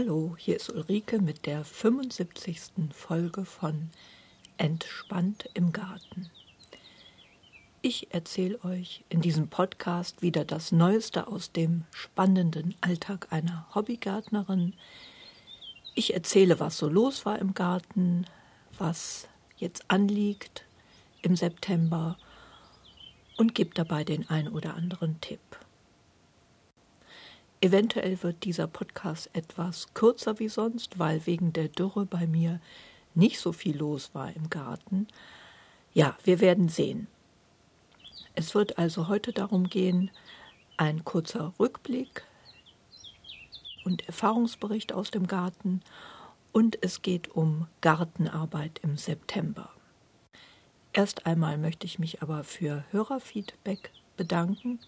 Hallo, hier ist Ulrike mit der 75. Folge von Entspannt im Garten. Ich erzähle euch in diesem Podcast wieder das Neueste aus dem spannenden Alltag einer Hobbygärtnerin. Ich erzähle, was so los war im Garten, was jetzt anliegt im September und gebe dabei den ein oder anderen Tipp. Eventuell wird dieser Podcast etwas kürzer wie sonst, weil wegen der Dürre bei mir nicht so viel los war im Garten. Ja, wir werden sehen. Es wird also heute darum gehen, ein kurzer Rückblick und Erfahrungsbericht aus dem Garten und es geht um Gartenarbeit im September. Erst einmal möchte ich mich aber für Hörerfeedback bedanken.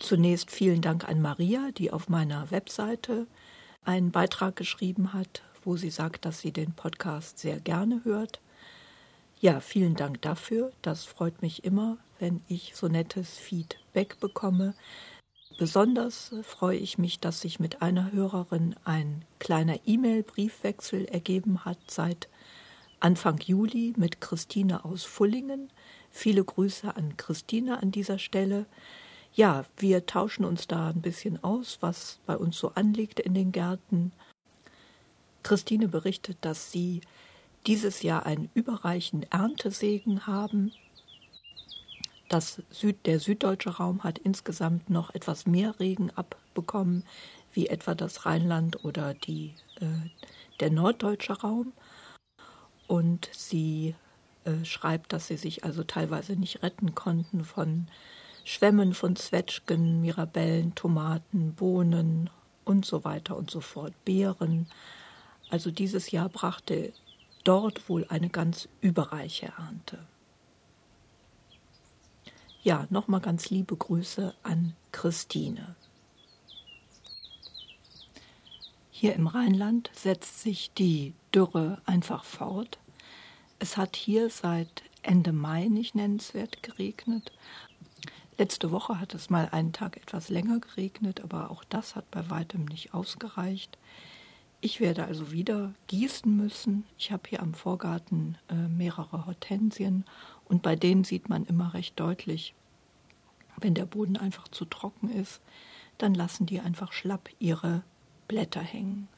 Zunächst vielen Dank an Maria, die auf meiner Webseite einen Beitrag geschrieben hat, wo sie sagt, dass sie den Podcast sehr gerne hört. Ja, vielen Dank dafür. Das freut mich immer, wenn ich so nettes Feedback bekomme. Besonders freue ich mich, dass sich mit einer Hörerin ein kleiner E-Mail-Briefwechsel ergeben hat seit Anfang Juli mit Christine aus Fullingen. Viele Grüße an Christine an dieser Stelle ja, wir tauschen uns da ein bisschen aus, was bei uns so anliegt in den Gärten. Christine berichtet, dass sie dieses Jahr einen überreichen Erntesegen haben. Das Süd, der süddeutsche Raum hat insgesamt noch etwas mehr Regen abbekommen, wie etwa das Rheinland oder die, äh, der norddeutsche Raum. Und sie äh, schreibt, dass sie sich also teilweise nicht retten konnten von Schwämmen von Zwetschgen, Mirabellen, Tomaten, Bohnen und so weiter und so fort, Beeren. Also dieses Jahr brachte dort wohl eine ganz überreiche Ernte. Ja, nochmal ganz liebe Grüße an Christine. Hier im Rheinland setzt sich die Dürre einfach fort. Es hat hier seit Ende Mai nicht nennenswert geregnet, Letzte Woche hat es mal einen Tag etwas länger geregnet, aber auch das hat bei weitem nicht ausgereicht. Ich werde also wieder gießen müssen. Ich habe hier am Vorgarten äh, mehrere Hortensien und bei denen sieht man immer recht deutlich, wenn der Boden einfach zu trocken ist, dann lassen die einfach schlapp ihre Blätter hängen.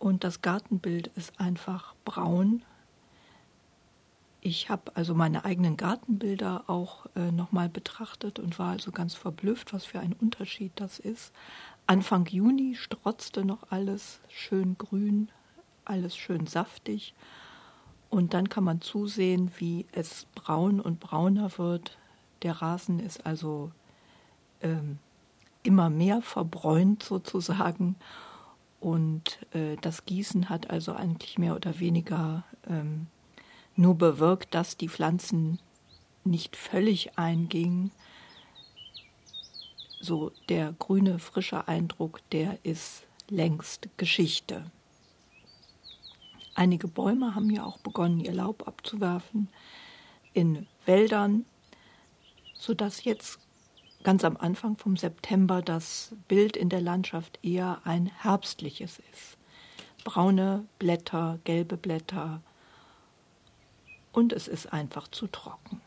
Und das Gartenbild ist einfach braun, ich habe also meine eigenen Gartenbilder auch äh, nochmal betrachtet und war also ganz verblüfft, was für ein Unterschied das ist. Anfang Juni strotzte noch alles schön grün, alles schön saftig. Und dann kann man zusehen, wie es braun und brauner wird. Der Rasen ist also ähm, immer mehr verbräunt sozusagen. Und äh, das Gießen hat also eigentlich mehr oder weniger ähm, nur bewirkt, dass die Pflanzen nicht völlig eingingen. So der grüne, frische Eindruck, der ist längst Geschichte. Einige Bäume haben ja auch begonnen, ihr Laub abzuwerfen in Wäldern, sodass jetzt ganz am Anfang vom September das Bild in der Landschaft eher ein herbstliches ist. Braune Blätter, gelbe Blätter, und es ist einfach zu trocken.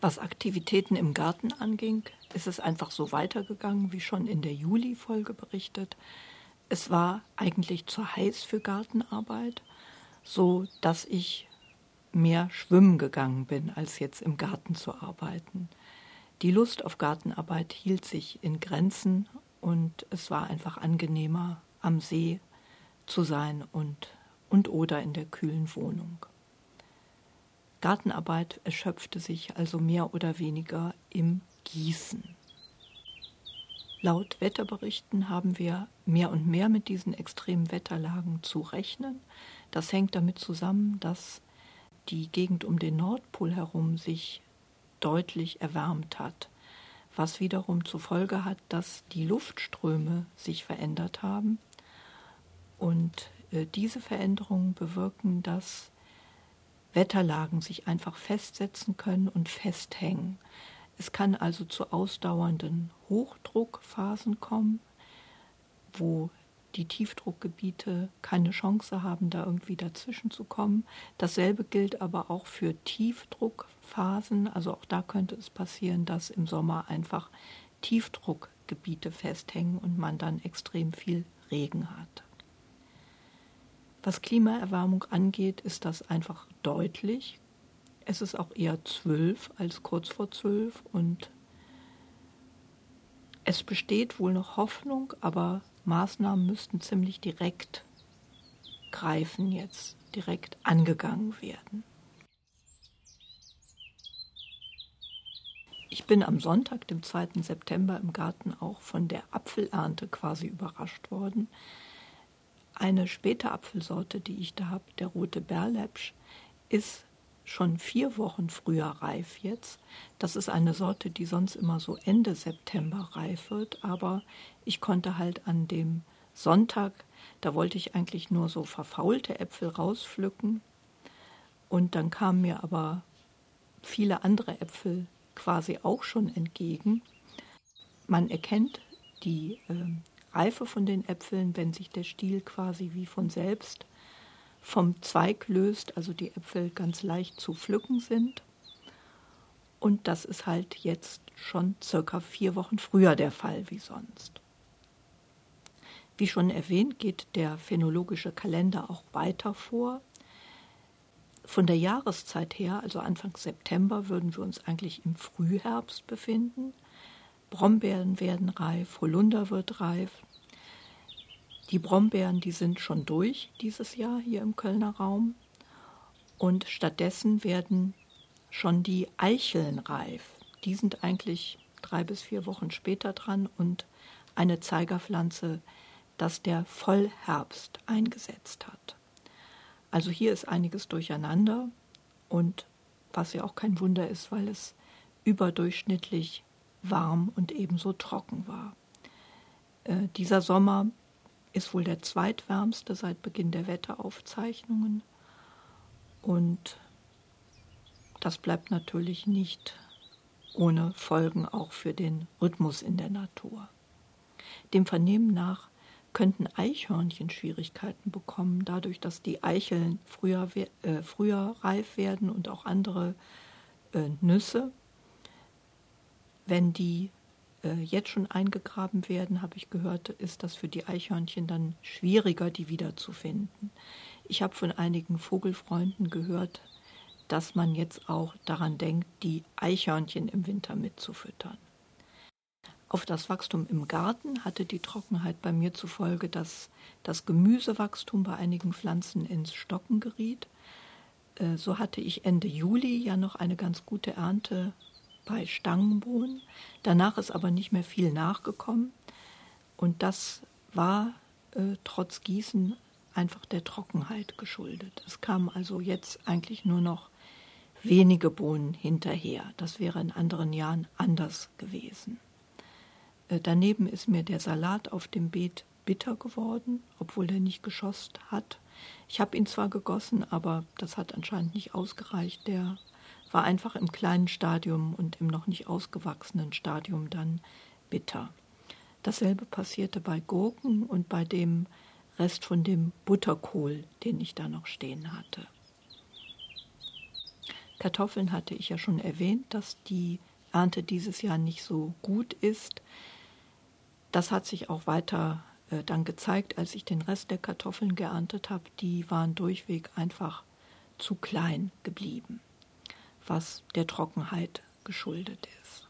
Was Aktivitäten im Garten anging, ist es einfach so weitergegangen, wie schon in der Juli-Folge berichtet. Es war eigentlich zu heiß für Gartenarbeit, so dass ich mehr schwimmen gegangen bin, als jetzt im Garten zu arbeiten. Die Lust auf Gartenarbeit hielt sich in Grenzen und es war einfach angenehmer, am See zu sein und, und oder in der kühlen Wohnung. Gartenarbeit erschöpfte sich also mehr oder weniger im Gießen. Laut Wetterberichten haben wir mehr und mehr mit diesen extremen Wetterlagen zu rechnen. Das hängt damit zusammen, dass die Gegend um den Nordpol herum sich deutlich erwärmt hat, was wiederum zur Folge hat, dass die Luftströme sich verändert haben. Und äh, diese Veränderungen bewirken, dass Wetterlagen sich einfach festsetzen können und festhängen. Es kann also zu ausdauernden Hochdruckphasen kommen, wo die Tiefdruckgebiete keine Chance haben, da irgendwie dazwischen zu kommen. Dasselbe gilt aber auch für Tiefdruckphasen. Also auch da könnte es passieren, dass im Sommer einfach Tiefdruckgebiete festhängen und man dann extrem viel Regen hat. Was Klimaerwärmung angeht, ist das einfach deutlich. Es ist auch eher zwölf als kurz vor zwölf und es besteht wohl noch Hoffnung, aber Maßnahmen müssten ziemlich direkt greifen jetzt, direkt angegangen werden. Ich bin am Sonntag, dem 2. September, im Garten auch von der Apfelernte quasi überrascht worden. Eine späte Apfelsorte, die ich da habe, der rote Berlepsch, ist schon vier Wochen früher reif jetzt. Das ist eine Sorte, die sonst immer so Ende September reif wird, aber ich konnte halt an dem Sonntag, da wollte ich eigentlich nur so verfaulte Äpfel rauspflücken und dann kamen mir aber viele andere Äpfel quasi auch schon entgegen. Man erkennt die äh, Reife von den Äpfeln, wenn sich der Stiel quasi wie von selbst vom Zweig löst, also die Äpfel ganz leicht zu pflücken sind. Und das ist halt jetzt schon circa vier Wochen früher der Fall wie sonst. Wie schon erwähnt, geht der phänologische Kalender auch weiter vor. Von der Jahreszeit her, also Anfang September, würden wir uns eigentlich im Frühherbst befinden. Brombeeren werden reif, Holunder wird reif, die Brombeeren, die sind schon durch dieses Jahr hier im Kölner Raum. Und stattdessen werden schon die Eicheln reif. Die sind eigentlich drei bis vier Wochen später dran und eine Zeigerpflanze, dass der Vollherbst eingesetzt hat. Also hier ist einiges durcheinander und was ja auch kein Wunder ist, weil es überdurchschnittlich warm und ebenso trocken war. Äh, dieser Sommer ist wohl der zweitwärmste seit Beginn der Wetteraufzeichnungen. Und das bleibt natürlich nicht ohne Folgen auch für den Rhythmus in der Natur. Dem Vernehmen nach könnten Eichhörnchen Schwierigkeiten bekommen, dadurch, dass die Eicheln früher, äh, früher reif werden und auch andere äh, Nüsse. Wenn die jetzt schon eingegraben werden, habe ich gehört, ist das für die Eichhörnchen dann schwieriger, die wiederzufinden. Ich habe von einigen Vogelfreunden gehört, dass man jetzt auch daran denkt, die Eichhörnchen im Winter mitzufüttern. Auf das Wachstum im Garten hatte die Trockenheit bei mir zufolge, dass das Gemüsewachstum bei einigen Pflanzen ins Stocken geriet. Äh, so hatte ich Ende Juli ja noch eine ganz gute Ernte bei Stangenbohnen. Danach ist aber nicht mehr viel nachgekommen. Und das war äh, trotz Gießen einfach der Trockenheit geschuldet. Es kamen also jetzt eigentlich nur noch wenige Bohnen hinterher. Das wäre in anderen Jahren anders gewesen. Äh, daneben ist mir der Salat auf dem Beet bitter geworden, obwohl er nicht geschossen hat. Ich habe ihn zwar gegossen, aber das hat anscheinend nicht ausgereicht. Der war einfach im kleinen Stadium und im noch nicht ausgewachsenen Stadium dann bitter. Dasselbe passierte bei Gurken und bei dem Rest von dem Butterkohl, den ich da noch stehen hatte. Kartoffeln hatte ich ja schon erwähnt, dass die Ernte dieses Jahr nicht so gut ist. Das hat sich auch weiter äh, dann gezeigt, als ich den Rest der Kartoffeln geerntet habe. Die waren durchweg einfach zu klein geblieben was der Trockenheit geschuldet ist.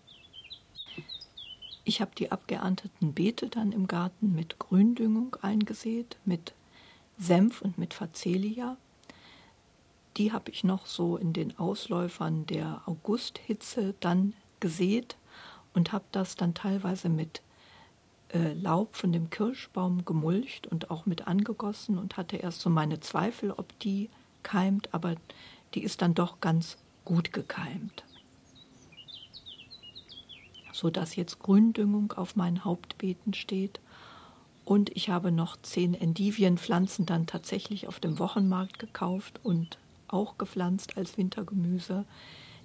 Ich habe die abgeernteten Beete dann im Garten mit Gründüngung eingesät, mit Senf und mit Facelia. Die habe ich noch so in den Ausläufern der Augusthitze dann gesät und habe das dann teilweise mit äh, Laub von dem Kirschbaum gemulcht und auch mit angegossen und hatte erst so meine Zweifel, ob die keimt, aber die ist dann doch ganz gut gekeimt, sodass jetzt Gründüngung auf meinen Hauptbeeten steht. Und ich habe noch zehn Endivienpflanzen dann tatsächlich auf dem Wochenmarkt gekauft und auch gepflanzt als Wintergemüse.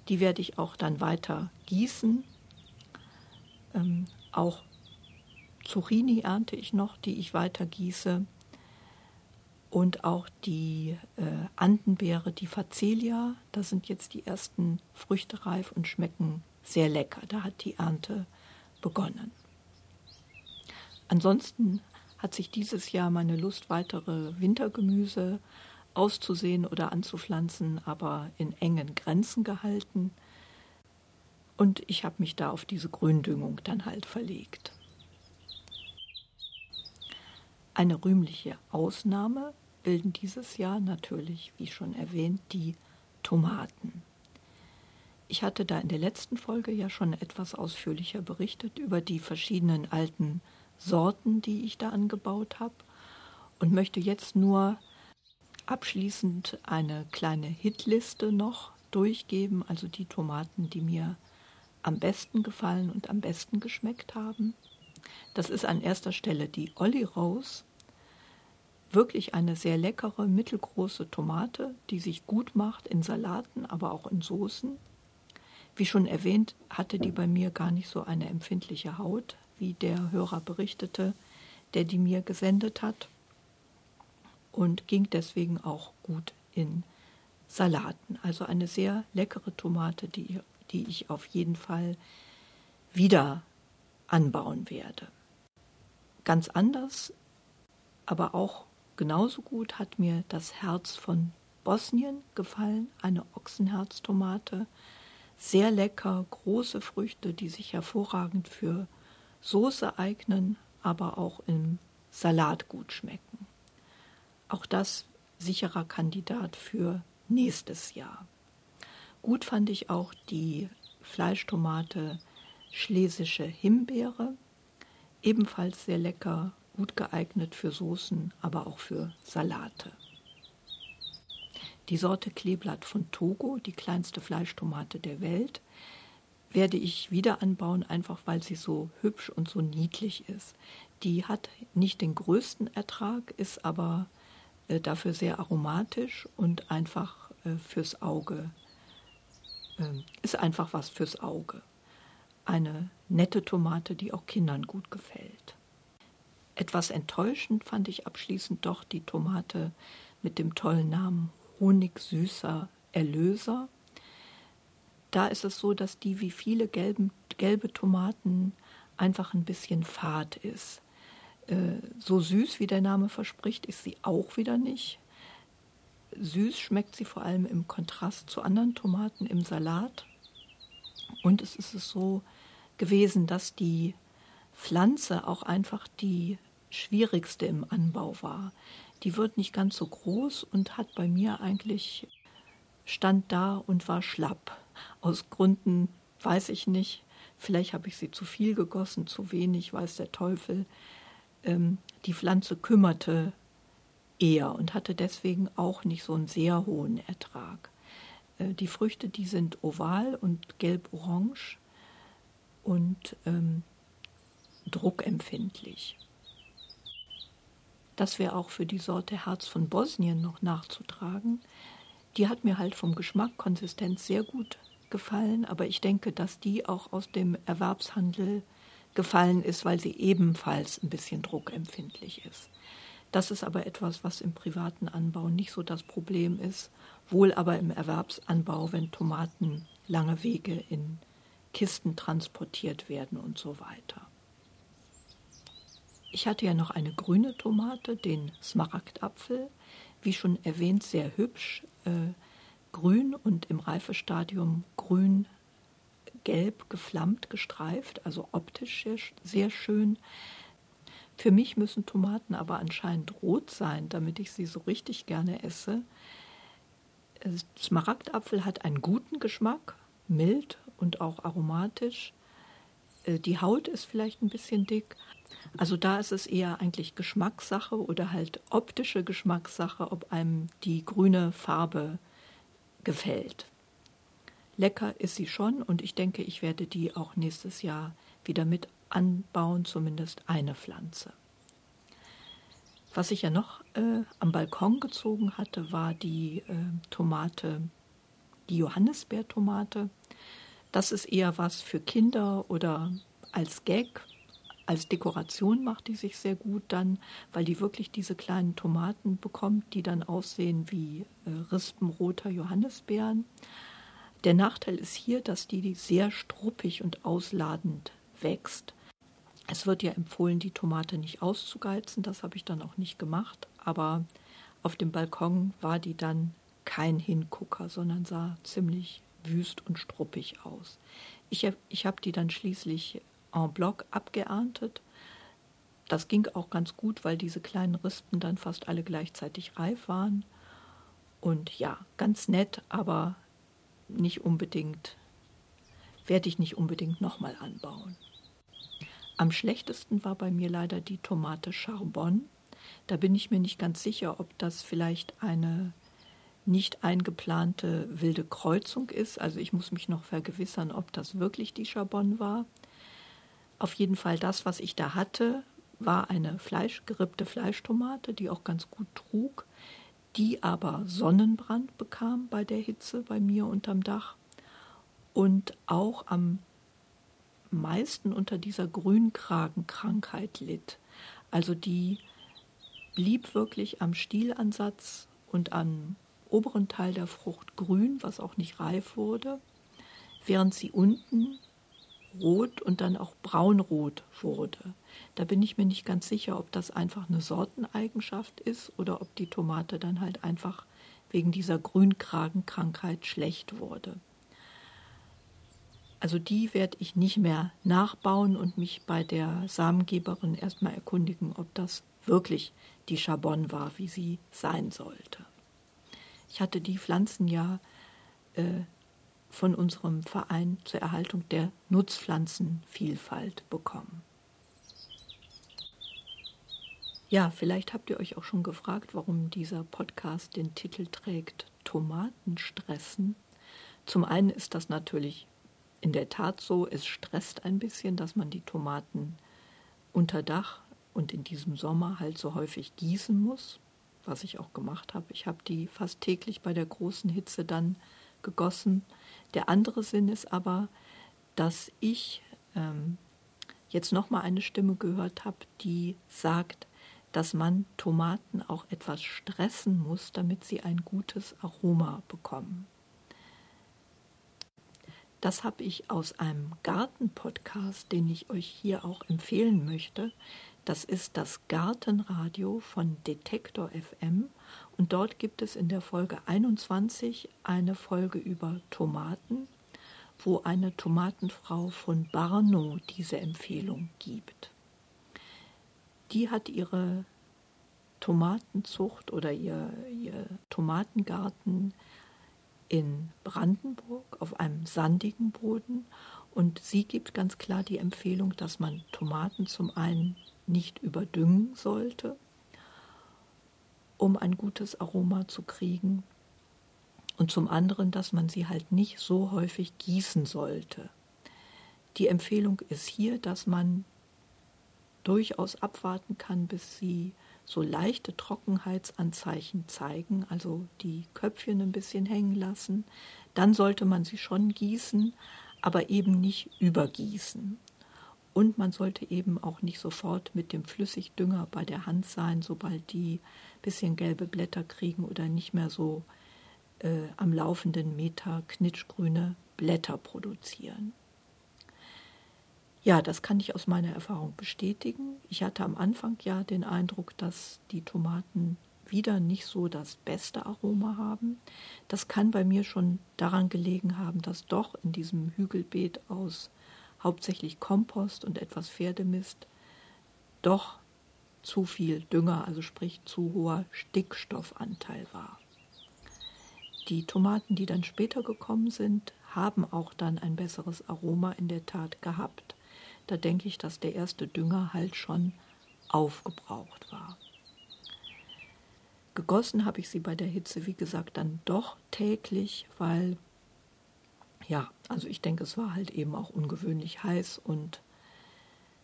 Die werde ich auch dann weiter gießen. Ähm, auch Zucchini ernte ich noch, die ich weiter gieße. Und auch die äh, Andenbeere, die Facelia, da sind jetzt die ersten Früchte reif und schmecken sehr lecker. Da hat die Ernte begonnen. Ansonsten hat sich dieses Jahr meine Lust, weitere Wintergemüse auszusehen oder anzupflanzen, aber in engen Grenzen gehalten. Und ich habe mich da auf diese Gründüngung dann halt verlegt. Eine rühmliche Ausnahme bilden dieses Jahr natürlich, wie schon erwähnt, die Tomaten. Ich hatte da in der letzten Folge ja schon etwas ausführlicher berichtet über die verschiedenen alten Sorten, die ich da angebaut habe und möchte jetzt nur abschließend eine kleine Hitliste noch durchgeben, also die Tomaten, die mir am besten gefallen und am besten geschmeckt haben. Das ist an erster Stelle die Olli Rose. Wirklich eine sehr leckere, mittelgroße Tomate, die sich gut macht in Salaten, aber auch in Soßen. Wie schon erwähnt, hatte die bei mir gar nicht so eine empfindliche Haut, wie der Hörer berichtete, der die mir gesendet hat. Und ging deswegen auch gut in Salaten. Also eine sehr leckere Tomate, die, die ich auf jeden Fall wieder anbauen werde. Ganz anders, aber auch genauso gut hat mir das Herz von Bosnien gefallen, eine Ochsenherztomate. Sehr lecker, große Früchte, die sich hervorragend für Soße eignen, aber auch im Salat gut schmecken. Auch das sicherer Kandidat für nächstes Jahr. Gut fand ich auch die Fleischtomate Schlesische Himbeere, ebenfalls sehr lecker, gut geeignet für Soßen, aber auch für Salate. Die Sorte Kleeblatt von Togo, die kleinste Fleischtomate der Welt, werde ich wieder anbauen, einfach weil sie so hübsch und so niedlich ist. Die hat nicht den größten Ertrag, ist aber äh, dafür sehr aromatisch und einfach äh, fürs Auge. Äh, ist einfach was fürs Auge eine nette Tomate, die auch Kindern gut gefällt. Etwas enttäuschend fand ich abschließend doch die Tomate mit dem tollen Namen Honigsüßer Erlöser. Da ist es so, dass die wie viele gelben, gelbe Tomaten einfach ein bisschen fad ist. Äh, so süß wie der Name verspricht, ist sie auch wieder nicht. Süß schmeckt sie vor allem im Kontrast zu anderen Tomaten im Salat. Und es ist es so gewesen, dass die Pflanze auch einfach die schwierigste im Anbau war. Die wird nicht ganz so groß und hat bei mir eigentlich stand da und war schlapp. Aus Gründen weiß ich nicht. Vielleicht habe ich sie zu viel gegossen, zu wenig, weiß der Teufel. Ähm, die Pflanze kümmerte eher und hatte deswegen auch nicht so einen sehr hohen Ertrag. Äh, die Früchte, die sind oval und gelb-orange und ähm, druckempfindlich. Das wäre auch für die Sorte Herz von Bosnien noch nachzutragen. Die hat mir halt vom Geschmack, Konsistenz sehr gut gefallen, aber ich denke, dass die auch aus dem Erwerbshandel gefallen ist, weil sie ebenfalls ein bisschen druckempfindlich ist. Das ist aber etwas, was im privaten Anbau nicht so das Problem ist, wohl aber im Erwerbsanbau, wenn Tomaten lange Wege in Kisten transportiert werden und so weiter. Ich hatte ja noch eine grüne Tomate, den Smaragdapfel, wie schon erwähnt, sehr hübsch, äh, grün und im Reifestadium grün-gelb geflammt, gestreift, also optisch sehr, sehr schön. Für mich müssen Tomaten aber anscheinend rot sein, damit ich sie so richtig gerne esse. Äh, Smaragdapfel hat einen guten Geschmack, mild und auch aromatisch. Äh, die Haut ist vielleicht ein bisschen dick. Also da ist es eher eigentlich Geschmackssache oder halt optische Geschmackssache, ob einem die grüne Farbe gefällt. Lecker ist sie schon und ich denke, ich werde die auch nächstes Jahr wieder mit anbauen, zumindest eine Pflanze. Was ich ja noch äh, am Balkon gezogen hatte, war die äh, Tomate, die Johannisbeertomate. Das ist eher was für Kinder oder als Gag. als Dekoration macht die sich sehr gut dann, weil die wirklich diese kleinen Tomaten bekommt, die dann aussehen wie äh, rispenroter Johannisbeeren. Der Nachteil ist hier, dass die sehr struppig und ausladend wächst. Es wird ja empfohlen, die Tomate nicht auszugeizen, das habe ich dann auch nicht gemacht, aber auf dem Balkon war die dann kein Hingucker, sondern sah ziemlich wüst und struppig aus. Ich, ich habe die dann schließlich en bloc abgeerntet. Das ging auch ganz gut, weil diese kleinen Rispen dann fast alle gleichzeitig reif waren. Und ja, ganz nett, aber nicht unbedingt, werde ich nicht unbedingt nochmal anbauen. Am schlechtesten war bei mir leider die Tomate Charbon. Da bin ich mir nicht ganz sicher, ob das vielleicht eine nicht eingeplante wilde Kreuzung ist. Also ich muss mich noch vergewissern, ob das wirklich die Charbon war. Auf jeden Fall das, was ich da hatte, war eine Fleisch, gerippte Fleischtomate, die auch ganz gut trug, die aber Sonnenbrand bekam bei der Hitze bei mir unterm Dach und auch am meisten unter dieser Grünkragenkrankheit litt. Also die blieb wirklich am Stielansatz und am oberen Teil der Frucht grün, was auch nicht reif wurde, während sie unten rot und dann auch braunrot wurde. Da bin ich mir nicht ganz sicher, ob das einfach eine Sorteneigenschaft ist oder ob die Tomate dann halt einfach wegen dieser Grünkragenkrankheit schlecht wurde. Also die werde ich nicht mehr nachbauen und mich bei der Samengeberin erstmal erkundigen, ob das wirklich die Charbon war, wie sie sein sollte. Ich hatte die Pflanzen ja äh, von unserem Verein zur Erhaltung der Nutzpflanzenvielfalt bekommen. Ja, vielleicht habt ihr euch auch schon gefragt, warum dieser Podcast den Titel trägt Tomatenstressen. Zum einen ist das natürlich in der Tat so, es stresst ein bisschen, dass man die Tomaten unter Dach und in diesem Sommer halt so häufig gießen muss, was ich auch gemacht habe. Ich habe die fast täglich bei der großen Hitze dann gegossen. Der andere Sinn ist aber, dass ich ähm, jetzt nochmal eine Stimme gehört habe, die sagt, dass man Tomaten auch etwas stressen muss, damit sie ein gutes Aroma bekommen. Das habe ich aus einem Garten-Podcast, den ich euch hier auch empfehlen möchte. Das ist das Gartenradio von Detektor FM und dort gibt es in der Folge 21 eine Folge über Tomaten, wo eine Tomatenfrau von Barno diese Empfehlung gibt. Die hat ihre Tomatenzucht oder ihr, ihr Tomatengarten in Brandenburg auf einem sandigen Boden und sie gibt ganz klar die Empfehlung, dass man Tomaten zum einen nicht überdüngen sollte um ein gutes Aroma zu kriegen. Und zum anderen, dass man sie halt nicht so häufig gießen sollte. Die Empfehlung ist hier, dass man durchaus abwarten kann, bis sie so leichte Trockenheitsanzeichen zeigen, also die Köpfchen ein bisschen hängen lassen. Dann sollte man sie schon gießen, aber eben nicht übergießen. Und man sollte eben auch nicht sofort mit dem Flüssigdünger bei der Hand sein, sobald die bisschen gelbe Blätter kriegen oder nicht mehr so äh, am laufenden Meter knitschgrüne Blätter produzieren. Ja, das kann ich aus meiner Erfahrung bestätigen. Ich hatte am Anfang ja den Eindruck, dass die Tomaten wieder nicht so das beste Aroma haben. Das kann bei mir schon daran gelegen haben, dass doch in diesem Hügelbeet aus hauptsächlich Kompost und etwas Pferdemist, doch zu viel Dünger, also sprich zu hoher Stickstoffanteil war. Die Tomaten, die dann später gekommen sind, haben auch dann ein besseres Aroma in der Tat gehabt. Da denke ich, dass der erste Dünger halt schon aufgebraucht war. Gegossen habe ich sie bei der Hitze, wie gesagt, dann doch täglich, weil ja, also ich denke, es war halt eben auch ungewöhnlich heiß und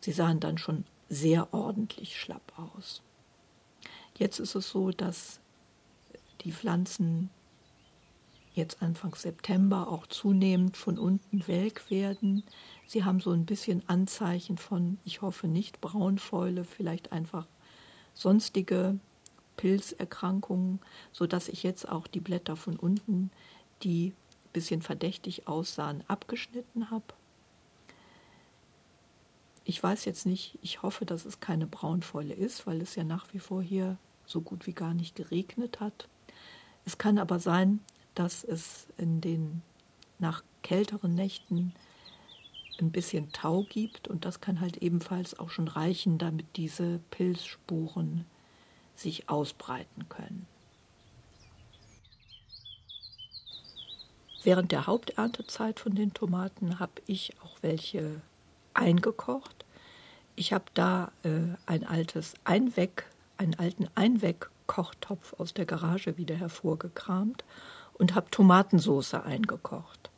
sie sahen dann schon sehr ordentlich schlapp aus. Jetzt ist es so, dass die Pflanzen jetzt Anfang September auch zunehmend von unten welk werden. Sie haben so ein bisschen Anzeichen von, ich hoffe nicht Braunfäule, vielleicht einfach sonstige Pilzerkrankungen, sodass ich jetzt auch die Blätter von unten, die bisschen verdächtig aussahen, abgeschnitten habe. Ich weiß jetzt nicht, ich hoffe, dass es keine Braunfäule ist, weil es ja nach wie vor hier so gut wie gar nicht geregnet hat. Es kann aber sein, dass es in den nach kälteren Nächten ein bisschen Tau gibt und das kann halt ebenfalls auch schon reichen, damit diese Pilzspuren sich ausbreiten können. Während der Haupterntezeit von den Tomaten habe ich auch welche eingekocht. Ich habe da äh, ein altes Einweg, einen alten Einwegkochtopf aus der Garage wieder hervorgekramt und habe Tomatensoße eingekocht.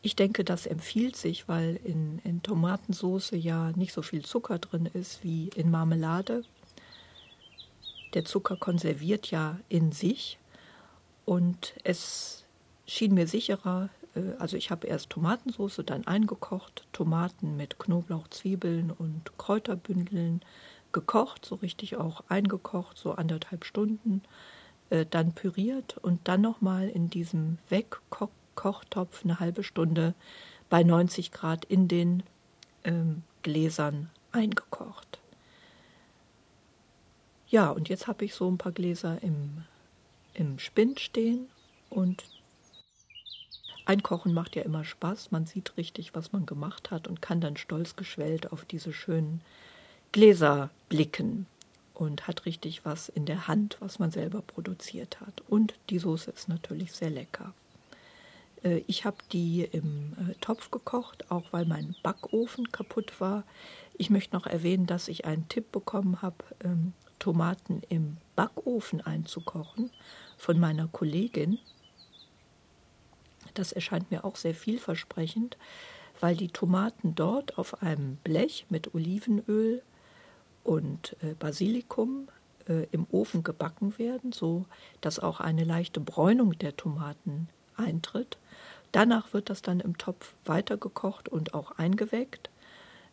Ich denke, das empfiehlt sich, weil in, in Tomatensoße ja nicht so viel Zucker drin ist wie in Marmelade. Der Zucker konserviert ja in sich und es schien mir sicherer, äh, also ich habe erst Tomatensauce dann eingekocht, Tomaten mit Knoblauch, Zwiebeln und Kräuterbündeln gekocht, so richtig auch eingekocht, so anderthalb Stunden, äh, dann püriert und dann nochmal in diesem Wegkochtopf eine halbe Stunde bei 90 Grad in den ähm, Gläsern eingekocht. Ja, und jetzt habe ich so ein paar Gläser im, im Spind stehen und Einkochen macht ja immer Spaß. Man sieht richtig, was man gemacht hat und kann dann stolz geschwellt auf diese schönen Gläser blicken und hat richtig was in der Hand, was man selber produziert hat. Und die Soße ist natürlich sehr lecker. Äh, ich habe die im äh, Topf gekocht, auch weil mein Backofen kaputt war. Ich möchte noch erwähnen, dass ich einen Tipp bekommen habe, ähm, Tomaten im Backofen einzukochen von meiner Kollegin. Das erscheint mir auch sehr vielversprechend, weil die Tomaten dort auf einem Blech mit Olivenöl und äh, Basilikum äh, im Ofen gebacken werden, so dass auch eine leichte Bräunung der Tomaten eintritt. Danach wird das dann im Topf weitergekocht und auch eingeweckt.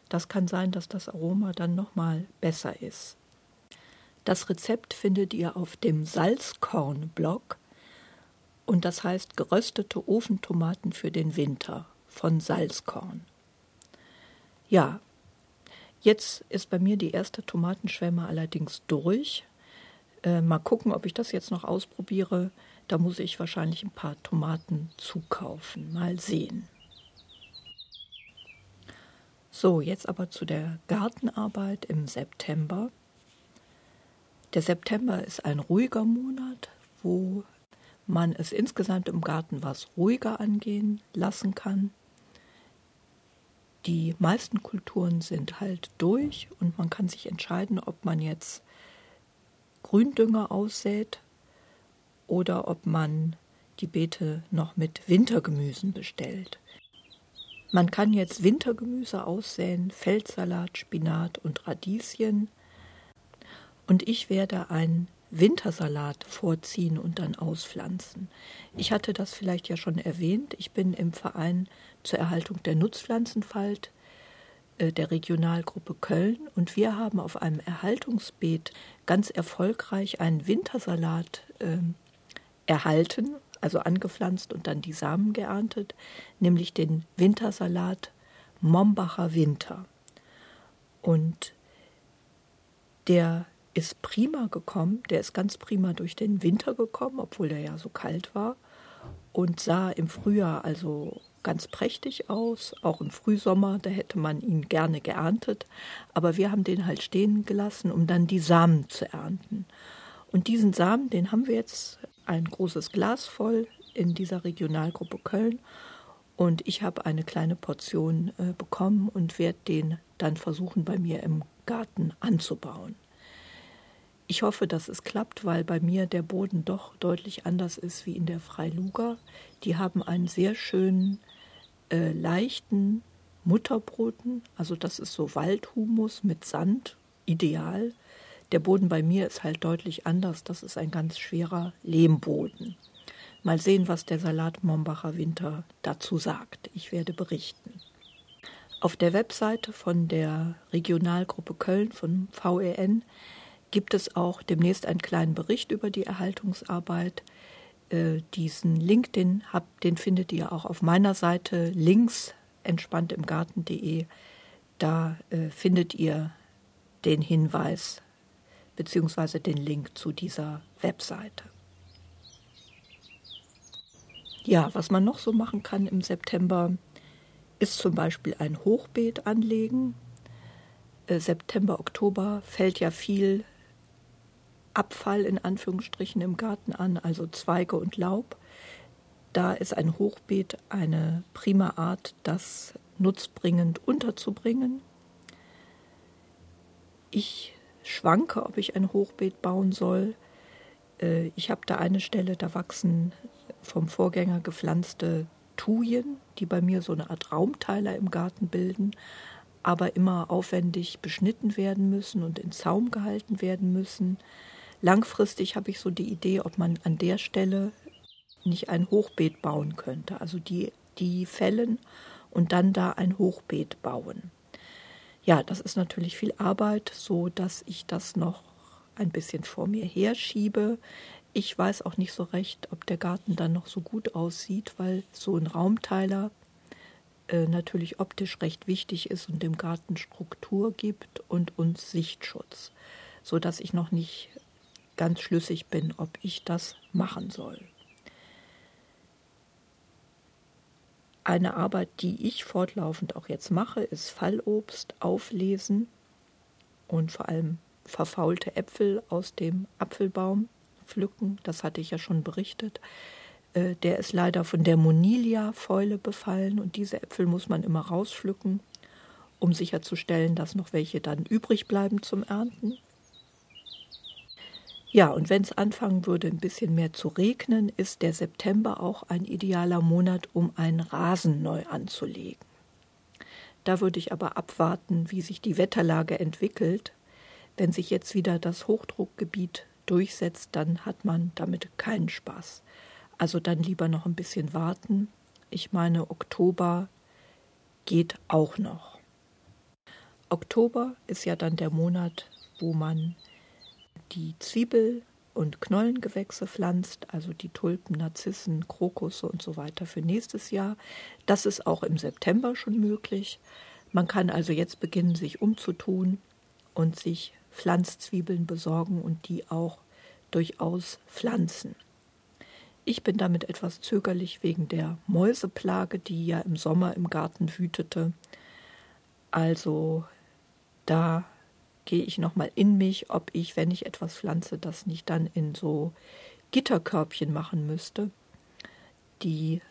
Das kann sein, dass das Aroma dann nochmal besser ist. Das Rezept findet ihr auf dem Salzkorn-Blog und das heißt geröstete Ofentomaten für den Winter von Salzkorn. Ja, jetzt ist bei mir die erste Tomatenschwemme allerdings durch. Äh, mal gucken, ob ich das jetzt noch ausprobiere. Da muss ich wahrscheinlich ein paar Tomaten zukaufen. Mal sehen. So, jetzt aber zu der Gartenarbeit im September. Der September ist ein ruhiger Monat, wo man es insgesamt im Garten was ruhiger angehen lassen kann. Die meisten Kulturen sind halt durch und man kann sich entscheiden, ob man jetzt Gründünger aussät oder ob man die Beete noch mit Wintergemüsen bestellt. Man kann jetzt Wintergemüse aussäen, Feldsalat, Spinat und Radieschen. Und ich werde ein Wintersalat vorziehen und dann auspflanzen. Ich hatte das vielleicht ja schon erwähnt. Ich bin im Verein zur Erhaltung der Nutzpflanzenfalt äh, der Regionalgruppe Köln und wir haben auf einem Erhaltungsbeet ganz erfolgreich einen Wintersalat äh, erhalten, also angepflanzt und dann die Samen geerntet, nämlich den Wintersalat Mombacher Winter. Und der ist prima gekommen. Der ist ganz prima durch den Winter gekommen, obwohl der ja so kalt war. Und sah im Frühjahr also ganz prächtig aus. Auch im Frühsommer, da hätte man ihn gerne geerntet. Aber wir haben den halt stehen gelassen, um dann die Samen zu ernten. Und diesen Samen, den haben wir jetzt ein großes Glas voll in dieser Regionalgruppe Köln. Und ich habe eine kleine Portion äh, bekommen und werde den dann versuchen, bei mir im Garten anzubauen. Ich hoffe, dass es klappt, weil bei mir der Boden doch deutlich anders ist wie in der Freiluga. Die haben einen sehr schönen, äh, leichten Mutterboden. Also das ist so Waldhumus mit Sand, ideal. Der Boden bei mir ist halt deutlich anders. Das ist ein ganz schwerer Lehmboden. Mal sehen, was der Salat Mombacher Winter dazu sagt. Ich werde berichten. Auf der Webseite von der Regionalgruppe Köln von VEN gibt es auch demnächst einen kleinen Bericht über die Erhaltungsarbeit. Äh, diesen Link, den, habt, den findet ihr auch auf meiner Seite links entspanntimgarten.de. Da äh, findet ihr den Hinweis bzw. den Link zu dieser Webseite. Ja, was man noch so machen kann im September, ist zum Beispiel ein Hochbeet anlegen. Äh, September, Oktober fällt ja viel Abfall in Anführungsstrichen im Garten an, also Zweige und Laub. Da ist ein Hochbeet eine prima Art, das nutzbringend unterzubringen. Ich schwanke, ob ich ein Hochbeet bauen soll. Äh, ich habe da eine Stelle, da wachsen vom Vorgänger gepflanzte Thujen, die bei mir so eine Art Raumteiler im Garten bilden, aber immer aufwendig beschnitten werden müssen und in Zaum gehalten werden müssen. Langfristig habe ich so die Idee, ob man an der Stelle nicht ein Hochbeet bauen könnte. Also die, die fällen und dann da ein Hochbeet bauen. Ja, das ist natürlich viel Arbeit, so dass ich das noch ein bisschen vor mir herschiebe. Ich weiß auch nicht so recht, ob der Garten dann noch so gut aussieht, weil so ein Raumteiler äh, natürlich optisch recht wichtig ist und dem Garten Struktur gibt und uns Sichtschutz, so dass ich noch nicht ganz schlüssig bin, ob ich das machen soll. Eine Arbeit, die ich fortlaufend auch jetzt mache, ist Fallobst auflesen und vor allem verfaulte Äpfel aus dem Apfelbaum pflücken. Das hatte ich ja schon berichtet. Äh, der ist leider von der Monilia-Fäule befallen und diese Äpfel muss man immer rauspflücken, um sicherzustellen, dass noch welche dann übrig bleiben zum Ernten. Ja, und wenn es anfangen würde, ein bisschen mehr zu regnen, ist der September auch ein idealer Monat, um einen Rasen neu anzulegen. Da würde ich aber abwarten, wie sich die Wetterlage entwickelt. Wenn sich jetzt wieder das Hochdruckgebiet durchsetzt, dann hat man damit keinen Spaß. Also dann lieber noch ein bisschen warten. Ich meine, Oktober geht auch noch. Oktober ist ja dann der Monat, wo man die Zwiebel- und Knollengewächse pflanzt, also die Tulpen, Narzissen, Krokusse und so weiter für nächstes Jahr. Das ist auch im September schon möglich. Man kann also jetzt beginnen, sich umzutun und sich Pflanzzwiebeln besorgen und die auch durchaus pflanzen. Ich bin damit etwas zögerlich wegen der Mäuseplage, die ja im Sommer im Garten wütete. Also da gehe ich nochmal in mich, ob ich, wenn ich etwas pflanze, das nicht dann in so Gitterkörbchen machen müsste. Die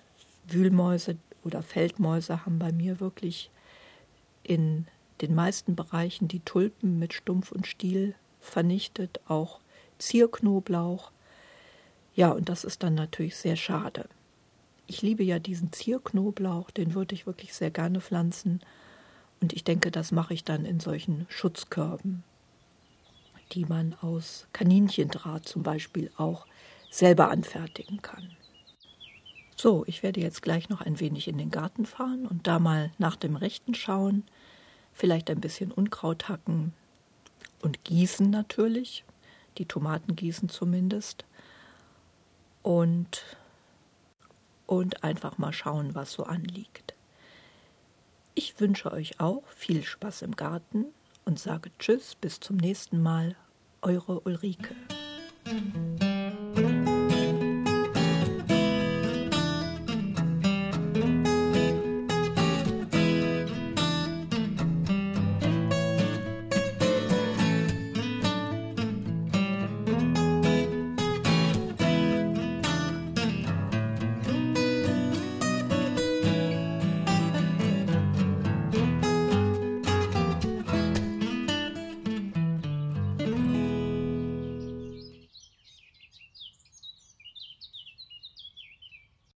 Wühlmäuse oder Feldmäuse haben bei mir wirklich in den meisten Bereichen die Tulpen mit Stumpf und Stiel vernichtet, auch Zierknoblauch. Ja, und das ist dann natürlich sehr schade. Ich liebe ja diesen Zierknoblauch, den würde ich wirklich sehr gerne pflanzen. Und ich denke, das mache ich dann in solchen Schutzkörben, die man aus Kaninchendraht zum Beispiel auch selber anfertigen kann. So, ich werde jetzt gleich noch ein wenig in den Garten fahren und da mal nach dem Rechten schauen, vielleicht ein bisschen Unkraut hacken und gießen natürlich, die Tomaten gießen zumindest und, und einfach mal schauen, was so anliegt. Ich wünsche euch auch viel Spaß im Garten und sage Tschüss, bis zum nächsten Mal, eure Ulrike.